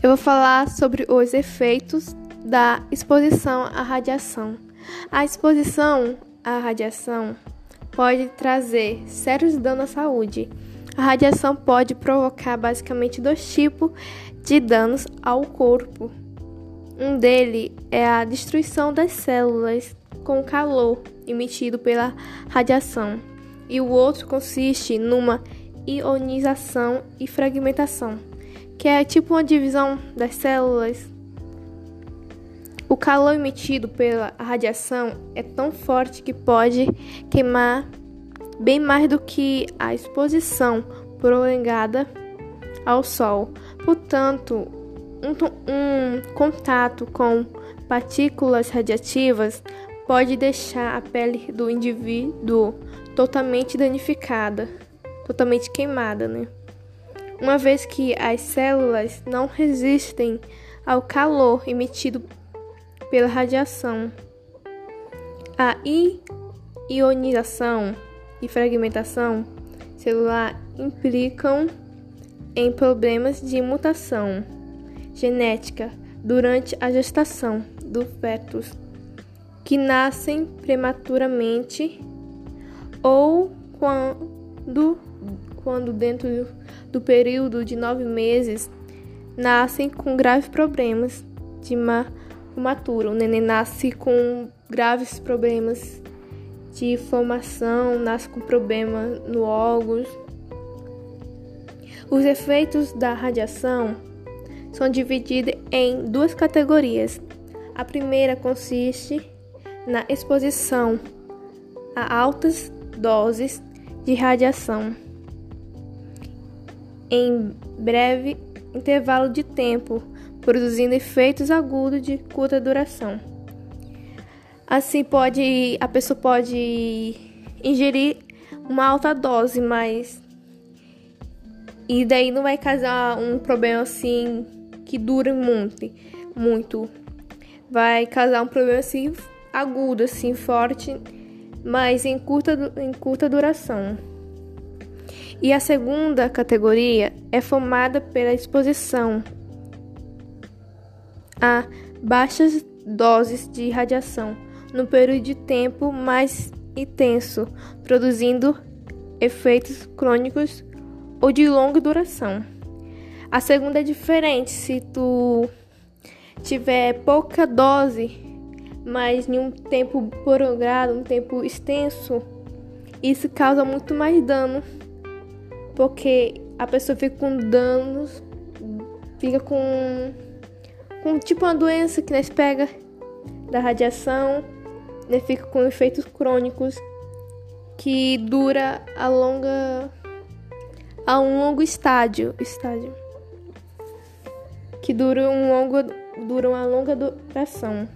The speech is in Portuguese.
Eu vou falar sobre os efeitos da exposição à radiação. A exposição à radiação pode trazer sérios danos à saúde. A radiação pode provocar basicamente dois tipos de danos ao corpo. Um deles é a destruição das células com o calor emitido pela radiação, e o outro consiste numa ionização e fragmentação que é tipo uma divisão das células. O calor emitido pela radiação é tão forte que pode queimar bem mais do que a exposição prolongada ao sol. Portanto, um, um contato com partículas radiativas pode deixar a pele do indivíduo totalmente danificada, totalmente queimada, né? Uma vez que as células não resistem ao calor emitido pela radiação. A ionização e fragmentação celular implicam em problemas de mutação genética durante a gestação do feto, que nascem prematuramente ou quando, quando dentro do período de nove meses nascem com graves problemas de matura. O neném nasce com graves problemas de formação, nasce com problema no órgãos. Os efeitos da radiação são divididos em duas categorias. A primeira consiste na exposição a altas doses de radiação em breve intervalo de tempo, produzindo efeitos agudos de curta duração. Assim pode a pessoa pode ingerir uma alta dose, mas e daí não vai causar um problema assim que dure muito, muito. Vai causar um problema assim agudo, assim forte, mas em curta em curta duração. E a segunda categoria é formada pela exposição a baixas doses de radiação no período de tempo mais intenso, produzindo efeitos crônicos ou de longa duração. A segunda é diferente se tu tiver pouca dose, mas em um tempo prolongado, um tempo extenso, isso causa muito mais dano porque a pessoa fica com danos, fica com, com tipo uma doença que nós pega da radiação, né, fica com efeitos crônicos que dura a longa a um longo estádio, estádio que dura um longo dura uma longa duração.